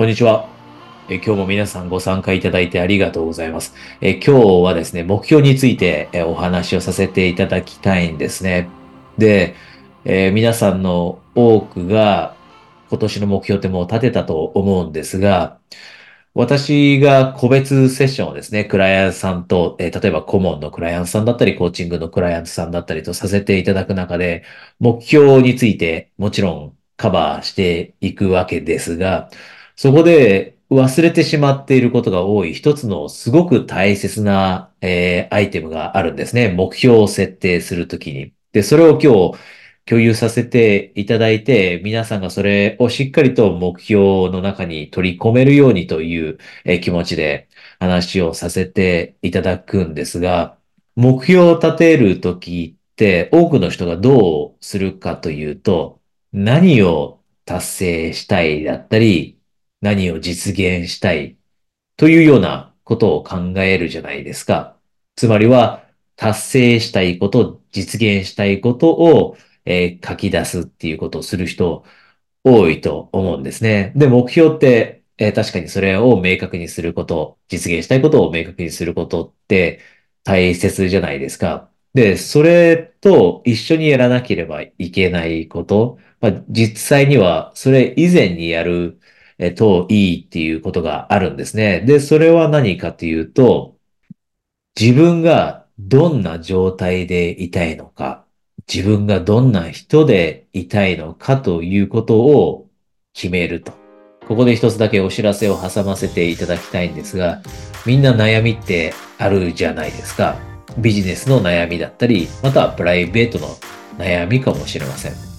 こんにちは。え今日も皆さんご参加いただいてありがとうございます。え今日はですね、目標についてお話をさせていただきたいんですね。で、え皆さんの多くが今年の目標ってもう立てたと思うんですが、私が個別セッションをですね、クライアントさんと、えー、例えば顧問のクライアントさんだったり、コーチングのクライアントさんだったりとさせていただく中で、目標についてもちろんカバーしていくわけですが、そこで忘れてしまっていることが多い一つのすごく大切な、えー、アイテムがあるんですね。目標を設定するときに。で、それを今日共有させていただいて、皆さんがそれをしっかりと目標の中に取り込めるようにというえ気持ちで話をさせていただくんですが、目標を立てるときって多くの人がどうするかというと、何を達成したいだったり、何を実現したいというようなことを考えるじゃないですか。つまりは、達成したいこと、実現したいことをえー、書き出すっていうことをする人多いと思うんですね。で、目標って、えー、確かにそれを明確にすること、実現したいことを明確にすることって大切じゃないですか。で、それと一緒にやらなければいけないこと、まあ、実際にはそれ以前にやるえといいっていうことがあるんですね。で、それは何かというと、自分がどんな状態でいたいのか、自分がどんな人でいたいのかということを決めると。ここで一つだけお知らせを挟ませていただきたいんですが、みんな悩みってあるじゃないですか。ビジネスの悩みだったり、またはプライベートの悩みかもしれません。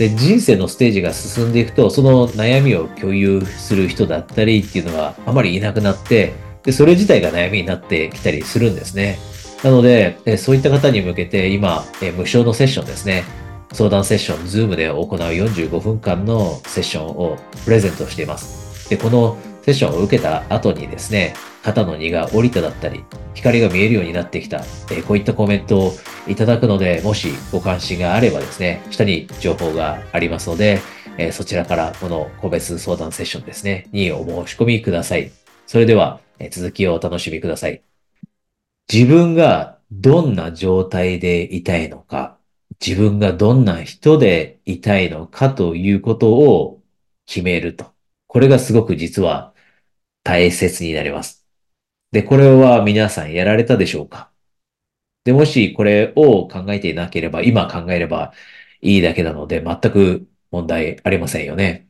で、人生のステージが進んでいくと、その悩みを共有する人だったりっていうのはあまりいなくなって、で、それ自体が悩みになってきたりするんですね。なので、そういった方に向けて今、無償のセッションですね。相談セッション、ズームで行う45分間のセッションをプレゼントしています。で、このセッションを受けた後にですね、肩の荷が下りただったり、光が見えるようになってきた、えこういったコメントをいただくので、もしご関心があればですね、下に情報がありますので、えそちらからこの個別相談セッションですね、にお申し込みください。それでは、え続きをお楽しみください。自分がどんな状態でいたいのか、自分がどんな人でいたいのかということを決めると。これがすごく実は大切になります。で、これは皆さんやられたでしょうか？で、もしこれを考えていなければ、今考えればいいだけなので、全く問題ありませんよね。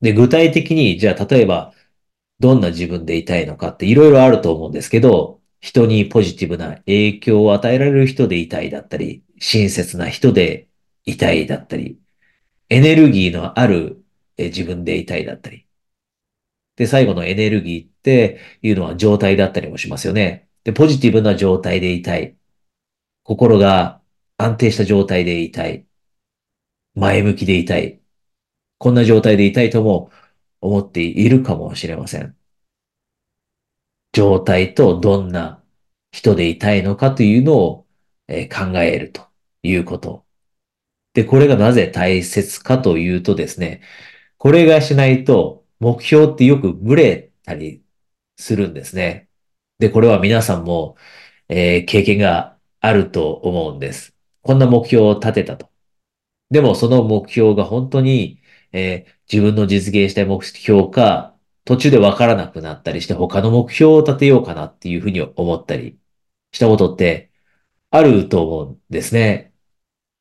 で、具体的に、じゃあ例えば、どんな自分でいたいのかっていろいろあると思うんですけど、人にポジティブな影響を与えられる人でいたいだったり、親切な人でいたいだったり、エネルギーのあるえ自分でいたいだったり。で、最後のエネルギーっていうのは状態だったりもしますよね。で、ポジティブな状態でいたい。心が安定した状態でいたい。前向きでいたい。こんな状態でいたいとも思っているかもしれません。状態とどんな人でいたいのかというのを、え考えるということ。で、これがなぜ大切かというとですね、これがしないと目標ってよくブレたりするんですね。で、これは皆さんも、えー、経験があると思うんです。こんな目標を立てたと。でもその目標が本当に、えー、自分の実現したい目標か、途中でわからなくなったりして他の目標を立てようかなっていうふうに思ったりしたことってあると思うんですね。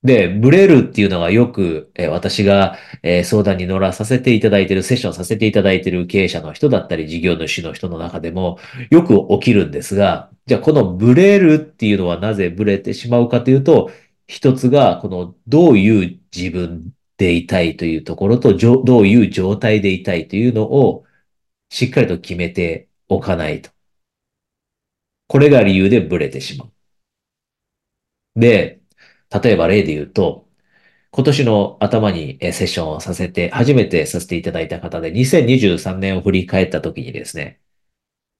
で、ブレるっていうのはよく、え私が、え相談に乗らさせていただいている、セッションさせていただいている経営者の人だったり、事業主の人の中でもよく起きるんですが、じゃあこのブレるっていうのはなぜブレてしまうかというと、一つが、このどういう自分でいたいというところと、どういう状態でいたいというのをしっかりと決めておかないと。これが理由でブレてしまう。で、例えば例で言うと、今年の頭にセッションをさせて、初めてさせていただいた方で、2023年を振り返った時にですね、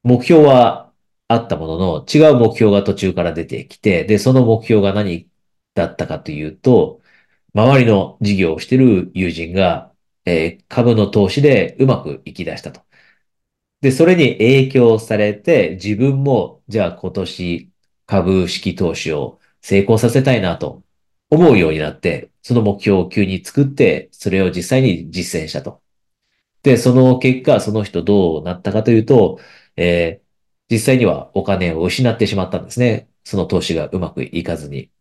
目標はあったものの、違う目標が途中から出てきて、で、その目標が何だったかというと、周りの事業をしている友人がえー株の投資でうまくいき出したと。で、それに影響されて、自分も、じゃあ今年株式投資を成功させたいなと思うようになって、その目標を急に作って、それを実際に実践したと。で、その結果、その人どうなったかというと、えー実際にはお金を失ってしまったんですね。その投資がうまくいかずに。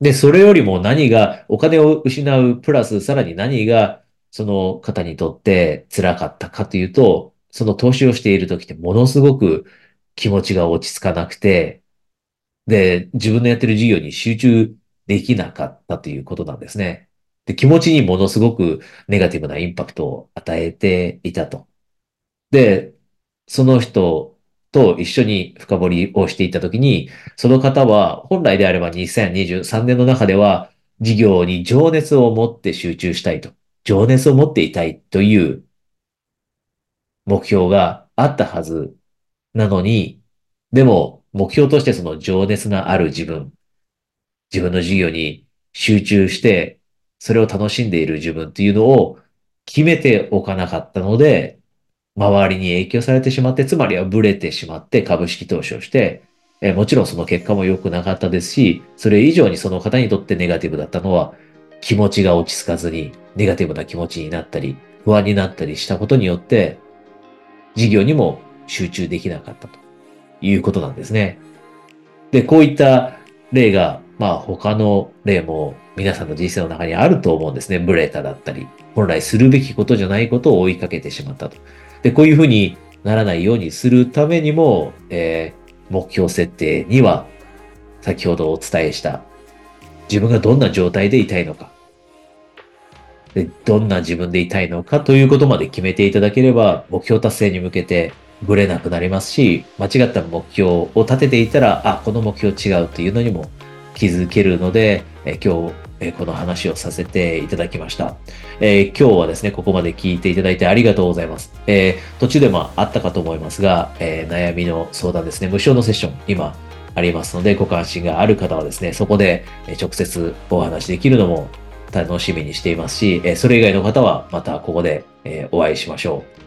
で、それよりも何が、お金を失うプラス、さらに何がその方にとって辛かったかというと、その投資をしている時ってものすごく気持ちが落ち着かなくて、で、自分のやってる事業に集中できなかったということなんですね。で、気持ちにものすごくネガティブなインパクトを与えていたと。で、その人と一緒に深掘りをしていたときに、その方は本来であれば2023年の中では事業に情熱を持って集中したいと。情熱を持っていたいという目標があったはずなのに、でも目標としてその情熱がある自分、自分の事業に集中して、それを楽しんでいる自分っていうのを決めておかなかったので、周りに影響されてしまって、つまりはブレてしまって株式投資をして、えもちろんその結果も良くなかったですし、それ以上にその方にとってネガティブだったのは、気持ちが落ち着かずに、ネガティブな気持ちになったり、不安になったりしたことによって、事業にも集中できなかったと。いうことなんですね。で、こういった例が、まあ他の例も皆さんの人生の中にあると思うんですね。ブレータだったり、本来するべきことじゃないことを追いかけてしまったと。で、こういうふうにならないようにするためにも、えー、目標設定には、先ほどお伝えした自分がどんな状態でいたいのか、でどんな自分でいたいのかということまで決めていただければ、目標達成に向けてぶれなくなりますし、間違った目標を立てていたら、あ、この目標違うというのにも気づけるので、え今日、えこの話をさせていただきました、えー、今日はですね、ここまで聞いていただいてありがとうございます。えー、途中でもあったかと思いますが、えー、悩みの相談ですね、無償のセッション、今ありますので、ご関心がある方はですね、そこで直接お話できるのも楽しみにしていますし、それ以外の方はまたここでお会いしましょう。